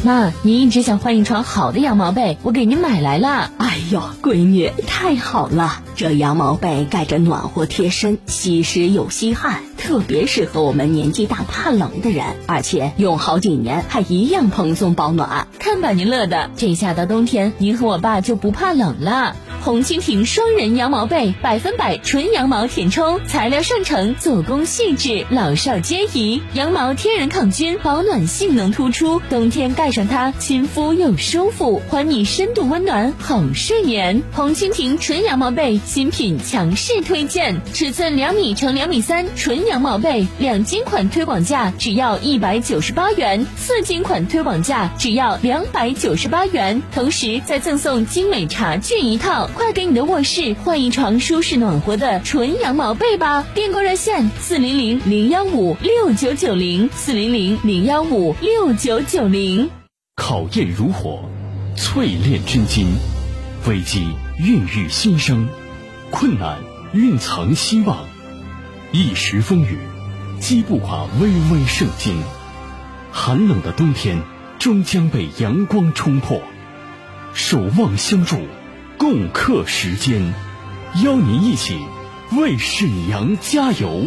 妈，您一直想换一床好的羊毛被，我给您买来了。哎呦，闺女，太好了！这羊毛被盖着暖和贴身，吸湿又吸汗，特别适合我们年纪大怕冷的人，而且用好几年还一样蓬松保暖。看把您乐的，这下到冬天，您和我爸就不怕冷了。红蜻蜓双人羊毛被，百分百纯羊毛填充，材料上乘，做工细致，老少皆宜。羊毛天然抗菌，保暖性能突出，冬天盖带上它，亲肤又舒服，还你深度温暖好睡眠。红蜻蜓纯羊毛被新品强势推荐，尺寸两米乘两米三，纯羊毛被，两斤款推广价只要一百九十八元，四斤款推广价只要两百九十八元，同时再赠送精美茶具一套。快给你的卧室换一床舒适暖和的纯羊毛被吧！订购热线：四零零零幺五六九九零，四零零零幺五六九九零。考验如火，淬炼真金；危机孕育新生，困难蕴藏希望。一时风雨，击不垮巍巍圣经。寒冷的冬天，终将被阳光冲破。守望相助。共克时艰，邀您一起为沈阳加油。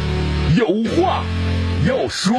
有话要说。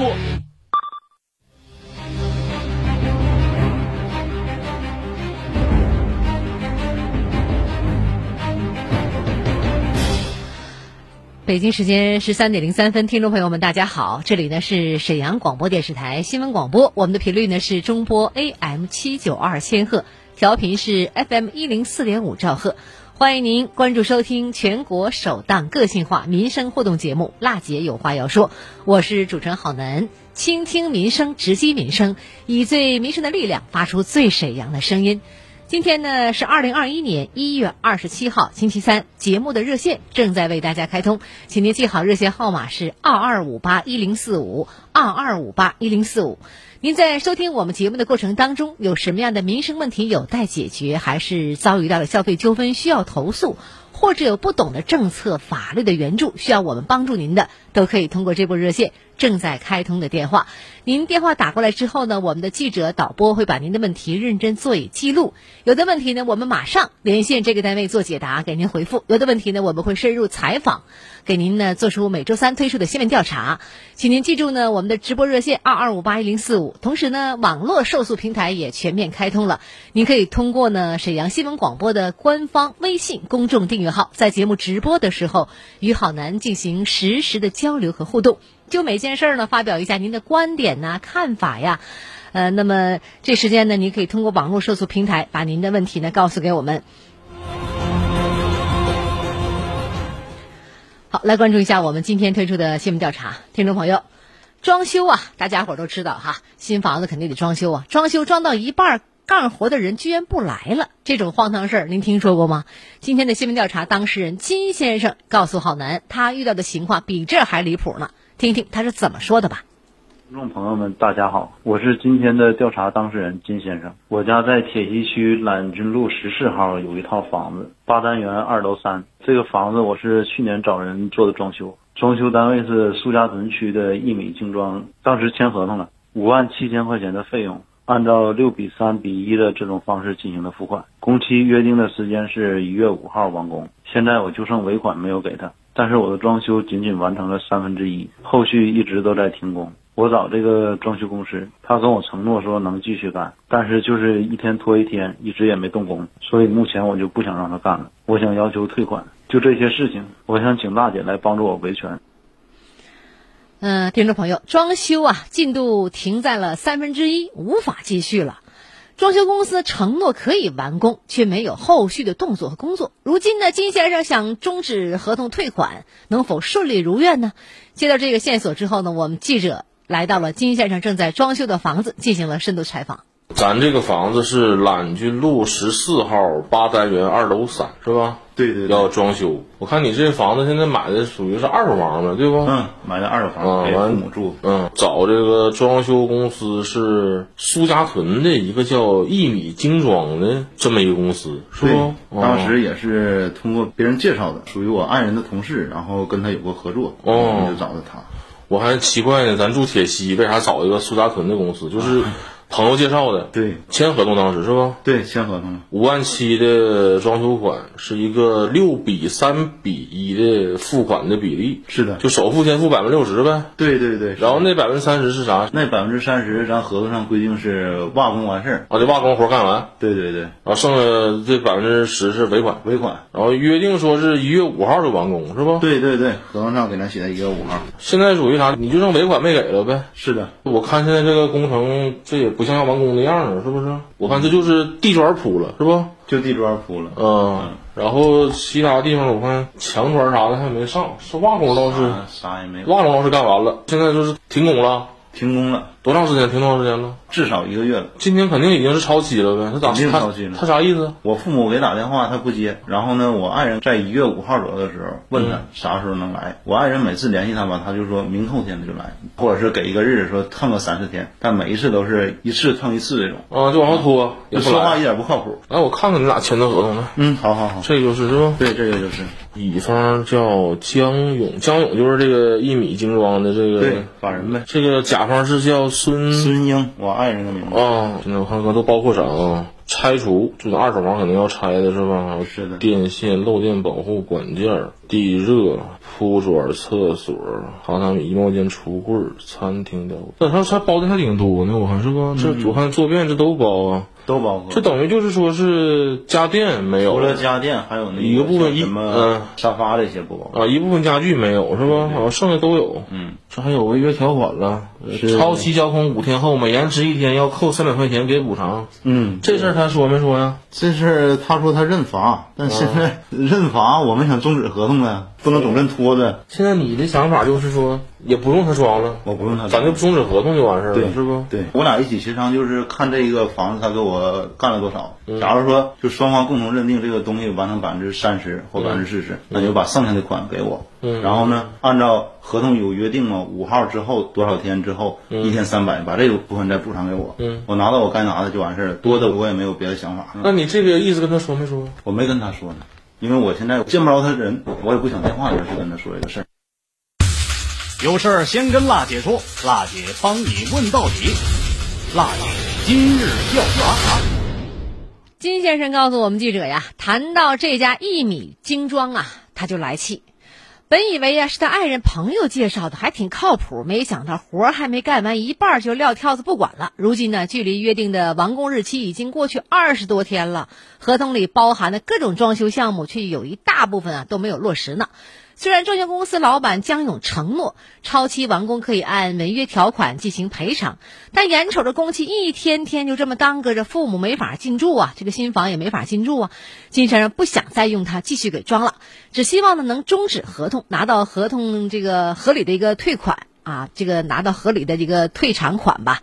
北京时间十三点零三分，听众朋友们，大家好，这里呢是沈阳广播电视台新闻广播，我们的频率呢是中波 AM 七九二千赫，调频是 FM 一零四点五兆赫，欢迎您关注收听全国首档个性化民生互动节目《辣姐有话要说》，我是主持人郝楠，倾听民生，直击民生，以最民生的力量发出最沈阳的声音。今天呢是二零二一年一月二十七号，星期三。节目的热线正在为大家开通，请您记好热线号码是二二五八一零四五二二五八一零四五。您在收听我们节目的过程当中，有什么样的民生问题有待解决，还是遭遇到了消费纠纷需要投诉，或者有不懂的政策法律的援助需要我们帮助您的，都可以通过这部热线正在开通的电话。您电话打过来之后呢，我们的记者导播会把您的问题认真做以记录。有的问题呢，我们马上连线这个单位做解答，给您回复；有的问题呢，我们会深入采访，给您呢做出每周三推出的新闻调查。请您记住呢，我们的直播热线二二五八一零四五。同时呢，网络受诉平台也全面开通了，您可以通过呢沈阳新闻广播的官方微信公众订阅号，在节目直播的时候与好男进行实时的交流和互动。就每件事儿呢，发表一下您的观点呐、看法呀，呃，那么这时间呢，您可以通过网络受诉平台把您的问题呢告诉给我们。好，来关注一下我们今天推出的新闻调查，听众朋友，装修啊，大家伙儿都知道哈，新房子肯定得装修啊，装修装到一半干活的人居然不来了，这种荒唐事儿您听说过吗？今天的新闻调查当事人金先生告诉郝楠，他遇到的情况比这还离谱呢。听听他是怎么说的吧。听众朋友们，大家好，我是今天的调查当事人金先生。我家在铁西区揽军路十四号有一套房子，八单元二楼三。这个房子我是去年找人做的装修，装修单位是苏家屯区的一米精装，当时签合同了，五万七千块钱的费用，按照六比三比一的这种方式进行的付款，工期约定的时间是一月五号完工。现在我就剩尾款没有给他，但是我的装修仅仅完成了三分之一，后续一直都在停工。我找这个装修公司，他跟我承诺说能继续干，但是就是一天拖一天，一直也没动工，所以目前我就不想让他干了，我想要求退款。就这些事情，我想请大姐来帮助我维权。嗯，听众朋友，装修啊进度停在了三分之一，无法继续了。装修公司承诺可以完工，却没有后续的动作和工作。如今呢，金先生想终止合同退款，能否顺利如愿呢？接到这个线索之后呢，我们记者来到了金先生正在装修的房子，进行了深度采访。咱这个房子是揽军路十四号八单元二楼三，是吧？对对要装修。我看你这房子现在买的属于是二手房了，对不？嗯，买的二手房，给父母住。嗯，找这个装修公司是苏家屯的一个叫一米精装的这么一个公司，是不？当时也是通过别人介绍的，属于我爱人的同事，然后跟他有过合作，哦，就找的他。我还奇怪呢，咱住铁西，为啥找一个苏家屯的公司？就是 朋友介绍的。对，签合同当时是吧？对，签合同了。五万七的装修款是一个六比三比一的付款的比例。是的，就首付先付百分之六十呗。对对对。然后那百分之三十是啥？那百分之三十，咱合同上规定是瓦工完事儿。啊，这瓦工活干完。对对对。然后剩下这百分之十是尾款。尾款。然后约定说是一月五号就完工，是不？对对对，合同上给咱写的一月五号。现在属于啥？你就剩尾款没给了呗？是的。我看现在这个工程，这也不像要完工的样了，是不是？我看这就是地砖铺了，是不？就地砖铺了。嗯。然后其他地方我看墙砖啥的还没上，是瓦工倒是啥也没有。瓦工倒是干完了，现在就是停工了。停工了，多长时间？停多长时间了？至少一个月了。今天肯定已经是超期了呗？他咋？肯定超期了。他啥意思？我父母给打电话，他不接。然后呢，我爱人在一月五号左右的时候问他啥时候能来。我爱人每次联系他吧，他就说明后天他就来，或者是给一个日子说蹭个三四天，但每一次都是一次蹭一次这种。啊，就往后拖，说话一点不靠谱。来，我看看你俩签的合同呢。嗯，好好好，这个就是是吧？对，这个就是。乙方叫江勇，江勇就是这个一米精装的这个法人呗。这个甲方是叫孙孙英，我爱人的名字。啊，现在我看看都包括啥啊？拆除，就是二手房肯定要拆的是吧？是的。电线、漏电保护管件、地热、铺砖、厕所、榻榻米、衣帽间、橱柜、餐厅的。那他他包的还挺多呢，我看是吧？这我看坐便这都包啊。都包括，这等于就是说是家电没有，除了家电还有那一个部分什么沙发这些不包啊，一部分家具没有是吧？啊，剩下都有。嗯，这还有违约条款了，超期交工五天后每延迟一天要扣三百块钱给补偿。嗯，这事儿他说没说呀？这事儿他说他认罚，但现在 认罚我们想终止合同啊，不能总认拖着。现在你的想法就是说。也不用他装了，我不用他，咱就终止合同就完事儿了，是不？对，我俩一起协商，就是看这个房子他给我干了多少。假如说就双方共同认定这个东西完成百分之三十或百分之四十，那就把剩下的款给我。嗯，然后呢，按照合同有约定嘛，五号之后多少天之后，一天三百，把这个部分再补偿给我。嗯，我拿到我该拿的就完事儿，多的我也没有别的想法。那你这个意思跟他说没说？我没跟他说呢，因为我现在见不着他人，我也不想电话里去跟他说这个事儿。有事儿先跟辣姐说，辣姐帮你问到底。辣姐今日调查。金先生告诉我们记者呀，谈到这家一米精装啊，他就来气。本以为呀是他爱人朋友介绍的，还挺靠谱，没想到活还没干完一半就撂挑子不管了。如今呢，距离约定的完工日期已经过去二十多天了，合同里包含的各种装修项目却有一大部分啊都没有落实呢。虽然装修公司老板江勇承诺超期完工可以按违约条款进行赔偿，但眼瞅着工期一天天就这么耽搁着，父母没法进驻啊，这个新房也没法进驻啊。金先生不想再用它继续给装了，只希望呢能终止合同，拿到合同这个合理的一个退款啊，这个拿到合理的一个退偿款吧。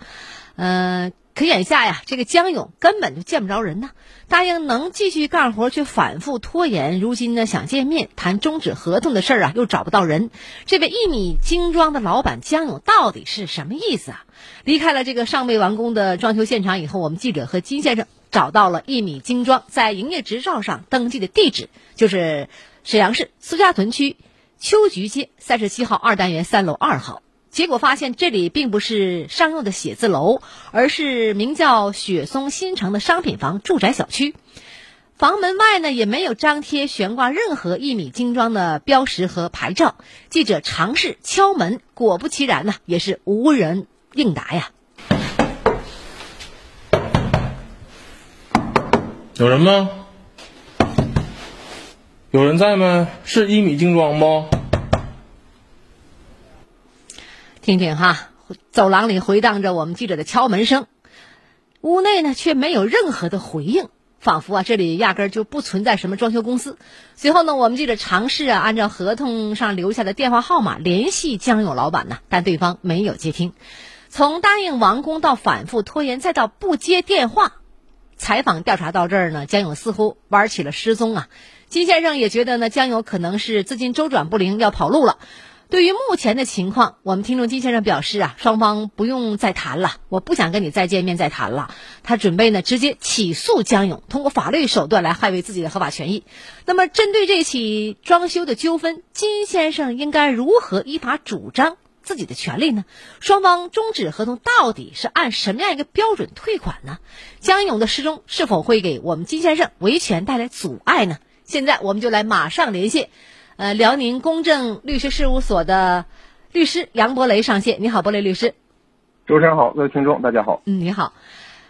嗯，可眼下呀，这个江勇根本就见不着人呢。答应能继续干活，却反复拖延。如今呢，想见面谈终止合同的事儿啊，又找不到人。这位一米精装的老板江勇到底是什么意思啊？离开了这个尚未完工的装修现场以后，我们记者和金先生找到了一米精装在营业执照上登记的地址，就是沈阳市苏家屯区秋菊街三十七号二单元三楼二号。结果发现，这里并不是商用的写字楼，而是名叫“雪松新城”的商品房住宅小区。房门外呢，也没有张贴悬挂任何一米精装的标识和牌照。记者尝试敲门，果不其然呢，也是无人应答呀。有人吗？有人在吗？是一米精装不？听听哈，走廊里回荡着我们记者的敲门声，屋内呢却没有任何的回应，仿佛啊这里压根儿就不存在什么装修公司。随后呢，我们记者尝试啊按照合同上留下的电话号码联系江勇老板呢，但对方没有接听。从答应完工到反复拖延，再到不接电话，采访调查到这儿呢，江勇似乎玩起了失踪啊。金先生也觉得呢，江勇可能是资金周转不灵，要跑路了。对于目前的情况，我们听众金先生表示啊，双方不用再谈了，我不想跟你再见面再谈了。他准备呢直接起诉江勇，通过法律手段来捍卫自己的合法权益。那么，针对这起装修的纠纷，金先生应该如何依法主张自己的权利呢？双方终止合同到底是按什么样一个标准退款呢？江勇的失踪是否会给我们金先生维权带来阻碍呢？现在我们就来马上连线。呃，辽宁公正律师事务所的律师杨博雷上线。你好，博雷律师。主持人好，各位听众大家好。嗯，你好。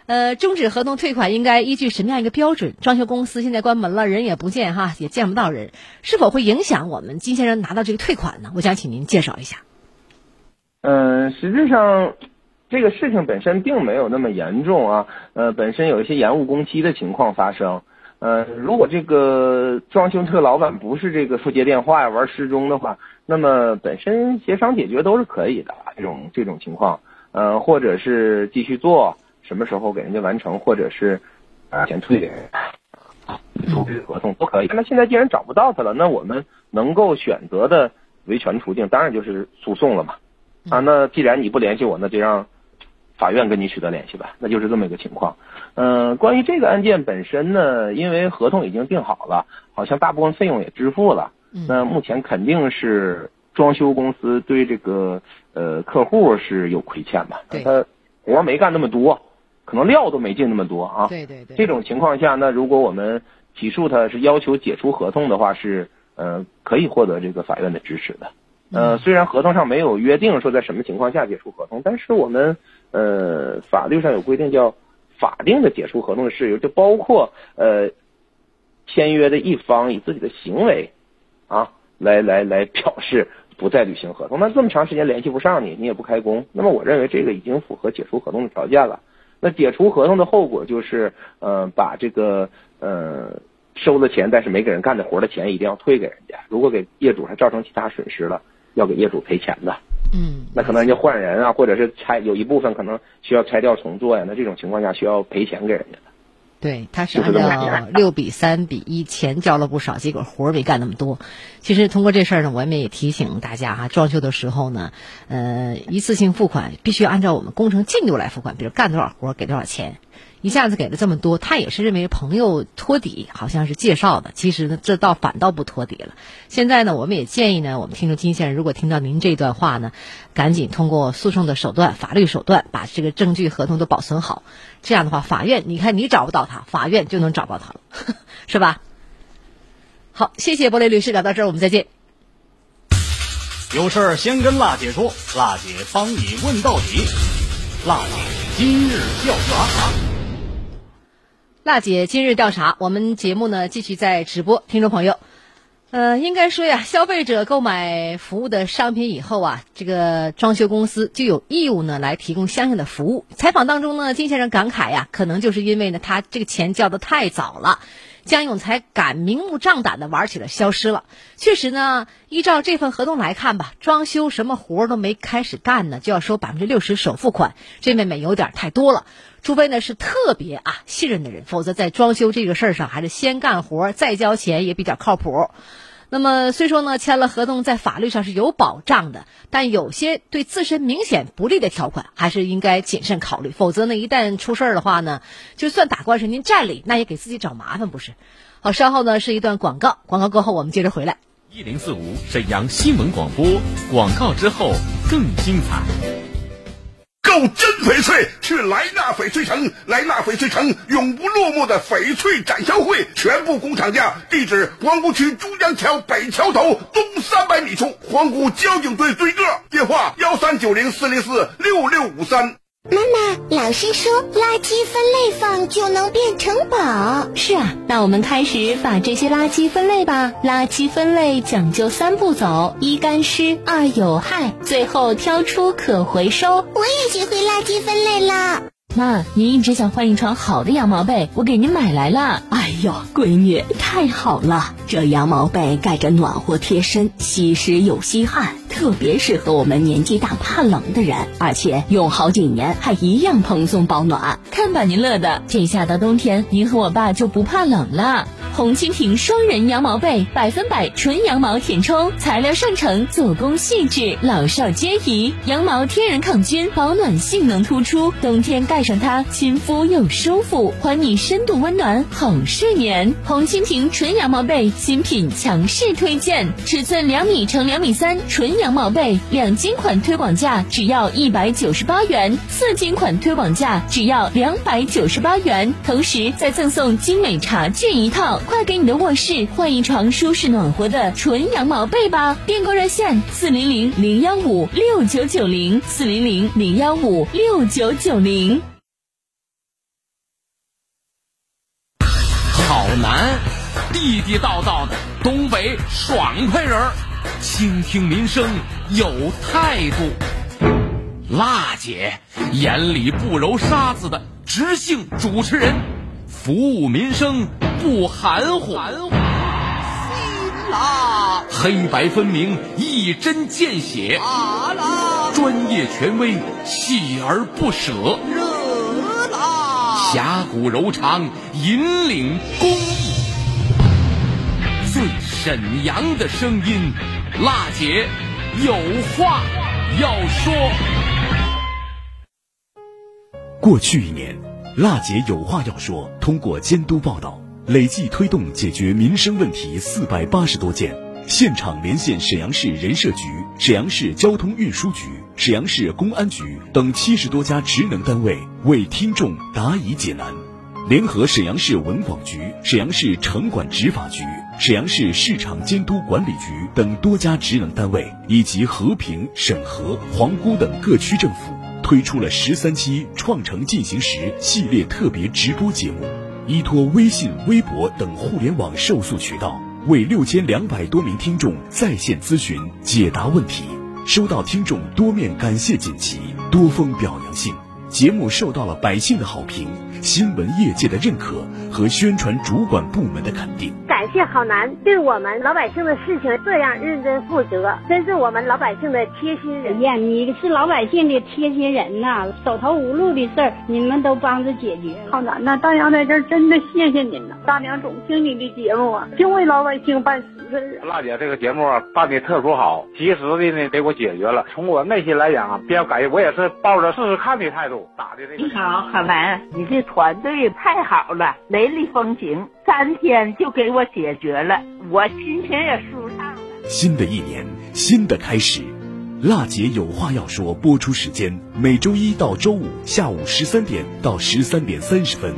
呃，终止合同退款应该依据什么样一个标准？装修公司现在关门了，人也不见哈，也见不到人，是否会影响我们金先生拿到这个退款呢？我想请您介绍一下。嗯，实际上这个事情本身并没有那么严重啊。呃，本身有一些延误工期的情况发生。呃，如果这个装修车老板不是这个不接电话呀，玩失踪的话，那么本身协商解决都是可以的。这种这种情况，呃，或者是继续做，什么时候给人家完成，或者是啊钱退给人，终止合同都可以。那现在既然找不到他了，那我们能够选择的维权途径，当然就是诉讼了嘛。啊，那既然你不联系我，那就让法院跟你取得联系吧。那就是这么一个情况。嗯，关于这个案件本身呢，因为合同已经定好了，好像大部分费用也支付了。那目前肯定是装修公司对这个呃客户是有亏欠吧？他活没干那么多，可能料都没进那么多啊。对对对。这种情况下，那如果我们起诉他是要求解除合同的话，是呃可以获得这个法院的支持的。呃，虽然合同上没有约定说在什么情况下解除合同，但是我们呃法律上有规定叫。法定的解除合同的事由就包括呃，签约的一方以自己的行为啊来来来表示不再履行合同。那这么长时间联系不上你，你也不开工，那么我认为这个已经符合解除合同的条件了。那解除合同的后果就是呃把这个呃收了钱但是没给人干的活的钱一定要退给人家。如果给业主还造成其他损失了，要给业主赔钱的。嗯，那可能人家换人啊，或者是拆有一部分可能需要拆掉重做呀，那这种情况下需要赔钱给人家的。对，他是按照六比三比一，钱交了不少，结果活儿没干那么多。其实通过这事儿呢，我们也提醒大家哈，装修的时候呢，呃，一次性付款必须按照我们工程进度来付款，比如干多少活儿给多少钱。一下子给了这么多，他也是认为朋友托底，好像是介绍的。其实呢，这倒反倒不托底了。现在呢，我们也建议呢，我们听众金先生，如果听到您这段话呢，赶紧通过诉讼的手段、法律手段，把这个证据、合同都保存好。这样的话，法院你看你找不到他，法院就能找到他了，是吧？好，谢谢博雷律师，聊到这儿，我们再见。有事儿先跟辣姐说，辣姐帮你问到底。辣姐今日调查。娜姐今日调查，我们节目呢继续在直播，听众朋友，呃，应该说呀，消费者购买服务的商品以后啊，这个装修公司就有义务呢来提供相应的服务。采访当中呢，金先生感慨呀，可能就是因为呢他这个钱交的太早了。江永才敢明目张胆的玩起了消失了。确实呢，依照这份合同来看吧，装修什么活都没开始干呢，就要收百分之六十首付款，这妹妹有点太多了。除非呢是特别啊信任的人，否则在装修这个事儿上，还是先干活再交钱也比较靠谱。那么虽说呢签了合同在法律上是有保障的，但有些对自身明显不利的条款还是应该谨慎考虑，否则呢一旦出事儿的话呢，就算打官司您占理，那也给自己找麻烦不是？好，稍后呢是一段广告，广告过后我们接着回来。一零四五沈阳新闻广播，广告之后更精彩。购真翡翠，去莱纳翡翠城。莱纳翡翠城永不落幕的翡翠展销会，全部工厂价。地址：黄姑区珠江桥北桥头东三百米处，黄姑交警队对个。电话：幺三九零四零四六六五三。妈妈，老师说垃圾分类放就能变城堡。是啊，那我们开始把这些垃圾分类吧。垃圾分类讲究三步走：一干湿，二有害，最后挑出可回收。我也学会垃圾分类了。妈，您一直想换一床好的羊毛被，我给您买来了。哎呦，闺女，太好了！这羊毛被盖着暖和贴身，吸湿又吸汗，特别适合我们年纪大怕冷的人，而且用好几年还一样蓬松保暖。看把您乐的，这下到冬天，您和我爸就不怕冷了。红蜻蜓双人羊毛被，百分百纯羊毛填充，材料上乘，做工细致，老少皆宜。羊毛天然抗菌，保暖性能突出，冬天盖上它，亲肤又舒服，还你深度温暖，好睡眠。红蜻蜓纯羊毛被新品强势推荐，尺寸两米乘两米三，纯羊毛被，两斤款推广价只要一百九十八元，四斤款推广价只要两百九十八元，同时再赠送精美茶具一套。快给你的卧室换一床舒适暖和的纯羊毛被吧！订购热线：四零零零幺五六九九零，四零零零幺五六九九零。好男，地地道道的东北爽快人儿，倾听民生有态度。辣姐眼里不揉沙子的直性主持人，服务民生。不含糊，辛辣，黑白分明，一针见血，辣辣，专业权威，锲而不舍，热辣，侠骨柔肠，引领公益，最沈阳的声音，辣姐有话要说。过去一年，辣姐有话要说，通过监督报道。累计推动解决民生问题四百八十多件，现场连线沈阳市人社局、沈阳市交通运输局、沈阳市公安局等七十多家职能单位，为听众答疑解难。联合沈阳市文广局、沈阳市城管执法局、沈阳市市场监督管理局等多家职能单位，以及和平、沈河、皇姑等各区政府，推出了十三期“创城进行时”系列特别直播节目。依托微信、微博等互联网受诉渠道，为六千两百多名听众在线咨询解答问题，收到听众多面感谢锦旗、多封表扬信，节目受到了百姓的好评。新闻业界的认可和宣传主管部门的肯定，感谢郝楠对我们老百姓的事情这样认真负责，真是我们老百姓的贴心人呀！你是老百姓的贴心人呐，手头无路的事儿你们都帮着解决。郝楠呐，大娘在这儿真的谢谢您呐！大娘总听你的节目啊，就为老百姓办实事。辣姐这个节目办的特殊好，及时的呢给我解决了。从我内心来讲啊，比较感谢，我也是抱着试试看的态度打的这个。你好，郝楠，你这。团队太好了，雷厉风行，三天就给我解决了，我心情也舒畅了。新的一年，新的开始，辣姐有话要说。播出时间每周一到周五下午十三点到十三点三十分。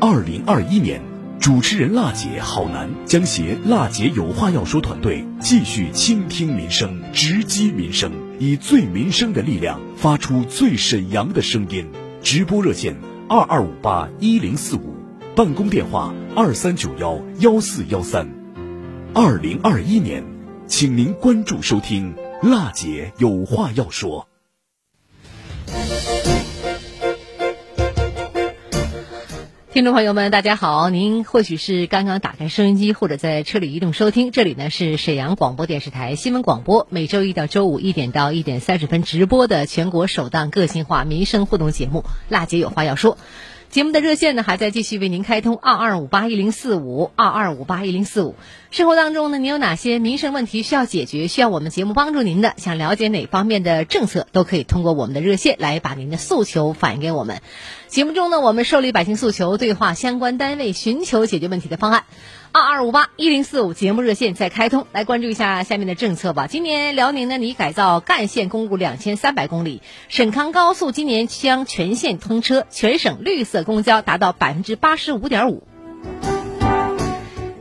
二零二一年，主持人辣姐好男将携辣姐有话要说团队继续倾听民生，直击民生，以最民生的力量发出最沈阳的声音。直播热线。二二五八一零四五，办公电话二三九幺幺四幺三。二零二一年，请您关注收听，辣姐有话要说。听众朋友们，大家好！您或许是刚刚打开收音机，或者在车里移动收听。这里呢是沈阳广播电视台新闻广播，每周一到周五一点到一点三十分直播的全国首档个性化民生互动节目《辣姐有话要说》。节目的热线呢还在继续为您开通二二五八一零四五二二五八一零四五。生活当中呢，您有哪些民生问题需要解决，需要我们节目帮助您的？想了解哪方面的政策，都可以通过我们的热线来把您的诉求反映给我们。节目中呢，我们受理百姓诉求，对话相关单位，寻求解决问题的方案。二二五八一零四五节目热线在开通，来关注一下下面的政策吧。今年辽宁呢拟改造干线公路两千三百公里，沈康高速今年将全线通车，全省绿色公交达到百分之八十五点五。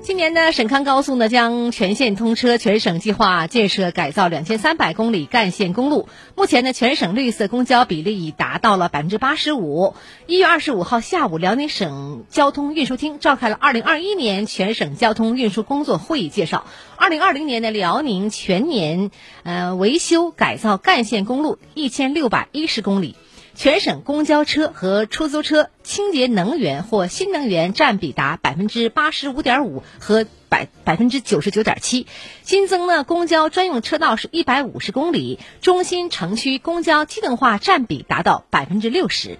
今年呢，沈康高速呢将全线通车，全省计划建设改造两千三百公里干线公路。目前呢，全省绿色公交比例已达到了百分之八十五。一月二十五号下午，辽宁省交通运输厅召开了二零二一年全省交通运输工作会议，介绍二零二零年的辽宁全年呃维修改造干线公路一千六百一十公里。全省公交车和出租车清洁能源或新能源占比达百分之八十五点五和百百分之九十九点七。新增呢，公交专用车道是一百五十公里，中心城区公交机动化占比达到百分之六十。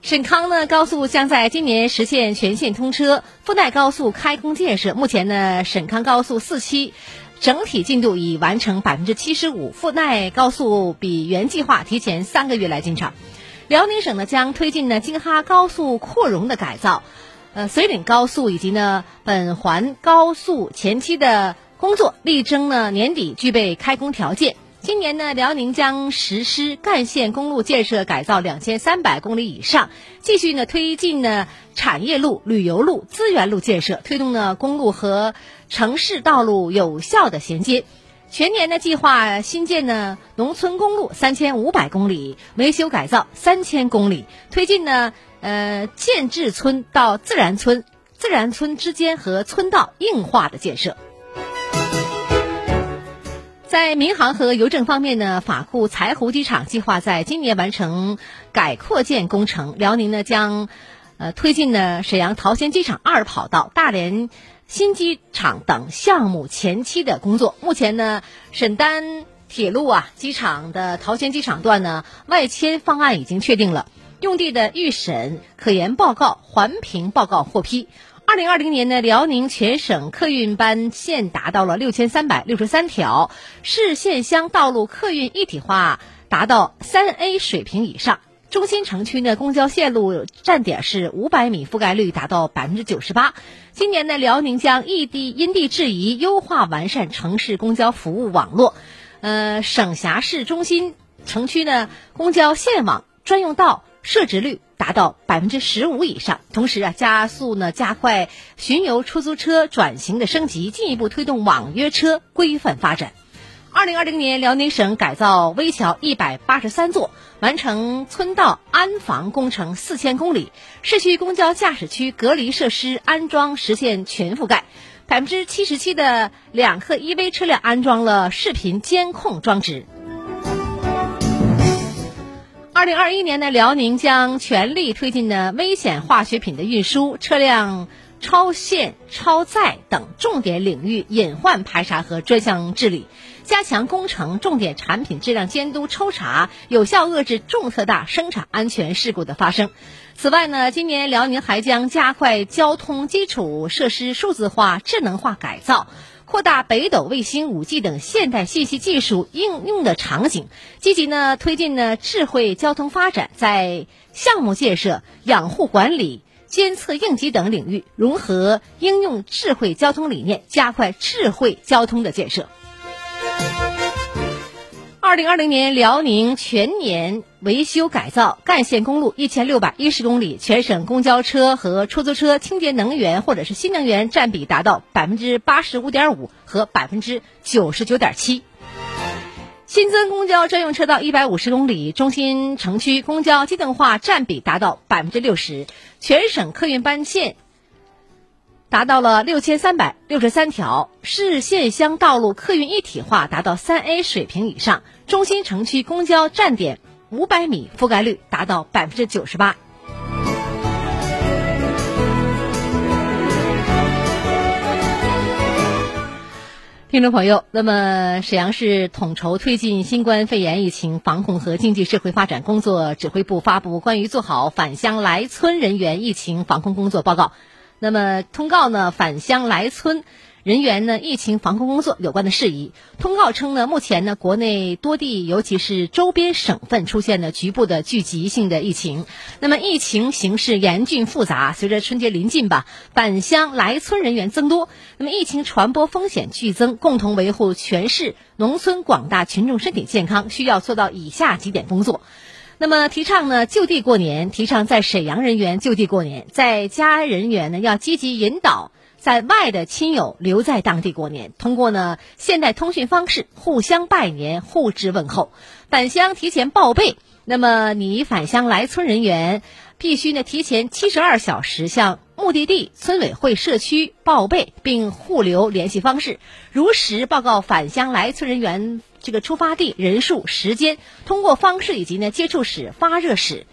沈康呢高速将在今年实现全线通车，富代高速开工建设。目前呢，沈康高速四期。整体进度已完成百分之七十五，富奈高速比原计划提前三个月来进场。辽宁省呢将推进呢京哈高速扩容的改造，呃绥岭高速以及呢本环高速前期的工作，力争呢年底具备开工条件。今年呢，辽宁将实施干线公路建设改造两千三百公里以上，继续呢推进呢产业路、旅游路、资源路建设，推动呢公路和城市道路有效的衔接。全年呢计划新建呢农村公路三千五百公里，维修改造三千公里，推进呢呃建制村到自然村、自然村之间和村道硬化的建设。在民航和邮政方面呢，法库柴湖机场计划在今年完成改扩建工程。辽宁呢将，呃推进呢沈阳桃仙机场二跑道、大连新机场等项目前期的工作。目前呢，沈丹铁路啊机场的桃仙机场段呢外迁方案已经确定了，用地的预审、可研报告、环评报告获批。二零二零年呢，辽宁全省客运班线达到了六千三百六十三条，市县乡道路客运一体化达到三 A 水平以上。中心城区呢，公交线路站点是五百米，覆盖率达到百分之九十八。今年呢，辽宁将异地因地制宜优化完善城市公交服务网络，呃，省辖市中心城区呢，公交线网专用道设置率。达到百分之十五以上，同时啊，加速呢加快巡游出租车转型的升级，进一步推动网约车规范发展。二零二零年，辽宁省改造危桥一百八十三座，完成村道安防工程四千公里，市区公交驾驶区隔离设施安装实现全覆盖，百分之七十七的两客 EV 车辆安装了视频监控装置。二零二一年呢，辽宁将全力推进呢危险化学品的运输、车辆超限、超载等重点领域隐患排查和专项治理，加强工程重点产品质量监督抽查，有效遏制重特大生产安全事故的发生。此外呢，今年辽宁还将加快交通基础设施数字化、智能化改造。扩大北斗卫星、五 G 等现代信息技术应用的场景，积极呢推进呢智慧交通发展，在项目建设、养护管理、监测应急等领域融合应用智慧交通理念，加快智慧交通的建设。二零二零年，辽宁全年维修改造干线公路一千六百一十公里，全省公交车和出租车清洁能源或者是新能源占比达到百分之八十五点五和百分之九十九点七。新增公交专用车道一百五十公里，中心城区公交机动化占比达到百分之六十，全省客运班线。达到了六千三百六十三条市县乡道路客运一体化达到三 a 水平以上中心城区公交站点五百米覆盖率达到百分之九十八。听众朋友那么沈阳市统筹推进新冠肺炎疫情防控和经济社会发展工作指挥部发布关于做好返乡来村人员疫情防控工作报告。那么通告呢，返乡来村。人员呢，疫情防控工作有关的事宜。通告称呢，目前呢，国内多地尤其是周边省份出现了局部的聚集性的疫情。那么疫情形势严峻复杂，随着春节临近吧，返乡来村人员增多，那么疫情传播风险剧增。共同维护全市农村广大群众身体健康，需要做到以下几点工作。那么提倡呢就地过年，提倡在沈阳人员就地过年，在家人员呢要积极引导。在外的亲友留在当地过年，通过呢现代通讯方式互相拜年、互致问候。返乡提前报备，那么你返乡来村人员必须呢提前七十二小时向目的地村委会、社区报备，并互留联系方式，如实报告返乡来村人员这个出发地、人数、时间、通过方式以及呢接触史、发热史。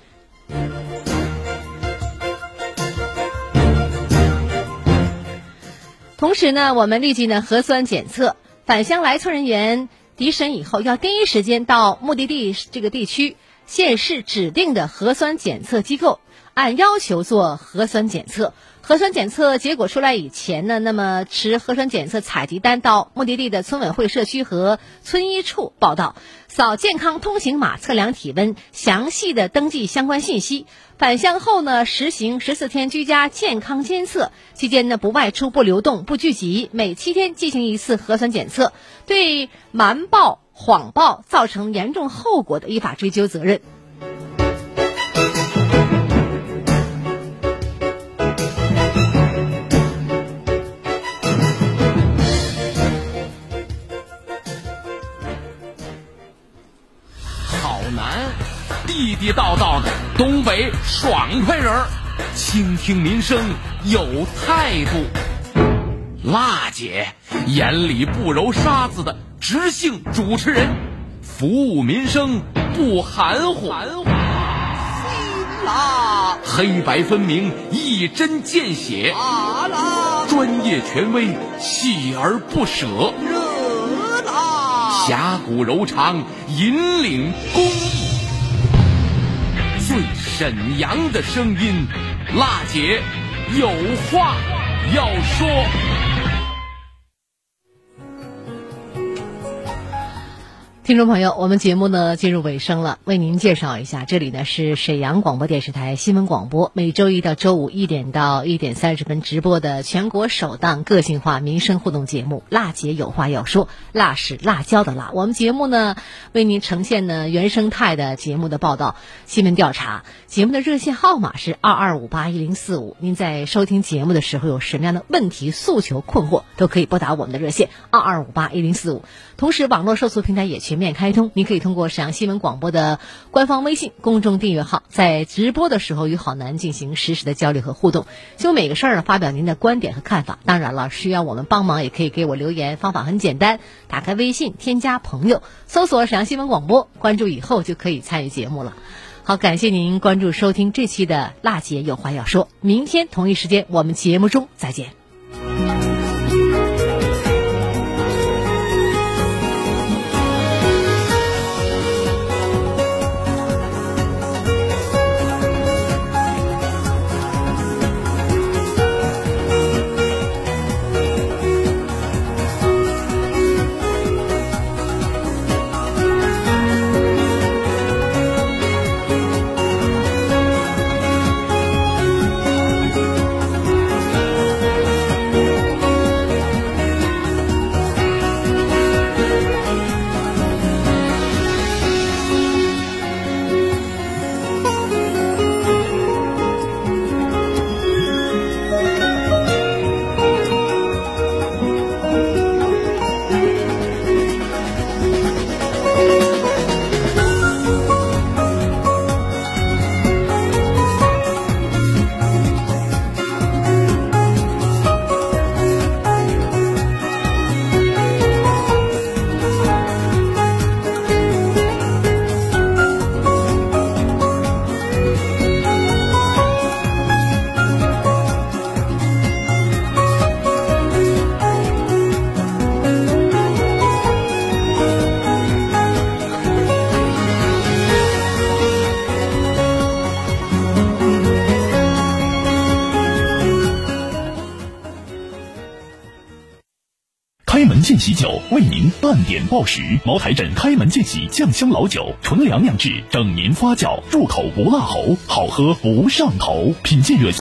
同时呢，我们立即呢核酸检测返乡来村人员抵省以后，要第一时间到目的地这个地区县市指定的核酸检测机构，按要求做核酸检测。核酸检测结果出来以前呢，那么持核酸检测采集单到目的地的村委会、社区和村医处报到，扫健康通行码测量体温，详细的登记相关信息。返乡后呢，实行十四天居家健康监测，期间呢不外出、不流动、不聚集，每七天进行一次核酸检测。对瞒报、谎报造成严重后果的，依法追究责任。地地道道的东北爽快人儿，倾听民生有态度。辣姐眼里不揉沙子的直性主持人，服务民生不含糊。辣，黑白分明，一针见血。辣，专业权威，锲而不舍。侠骨柔肠，引领公益。最沈阳的声音，辣姐有话要说。听众朋友，我们节目呢进入尾声了，为您介绍一下，这里呢是沈阳广播电视台新闻广播，每周一到周五一点到一点三十分直播的全国首档个性化民生互动节目《辣姐有话要说》，辣是辣椒的辣。我们节目呢为您呈现呢原生态的节目的报道、新闻调查。节目的热线号码是二二五八一零四五。您在收听节目的时候有什么样的问题、诉求、困惑，都可以拨打我们的热线二二五八一零四五。同时，网络受诉平台也全全面开通，您可以通过沈阳新闻广播的官方微信公众订阅号，在直播的时候与好男进行实时的交流和互动，就每个事儿呢发表您的观点和看法。当然了，需要我们帮忙也可以给我留言，方法很简单，打开微信添加朋友，搜索沈阳新闻广播，关注以后就可以参与节目了。好，感谢您关注收听这期的辣姐有话要说，明天同一时间我们节目中再见。为您半点报时。茅台镇开门见喜酱香老酒，纯粮酿制，整年发酵，入口不辣喉，好喝不上头。品鉴热。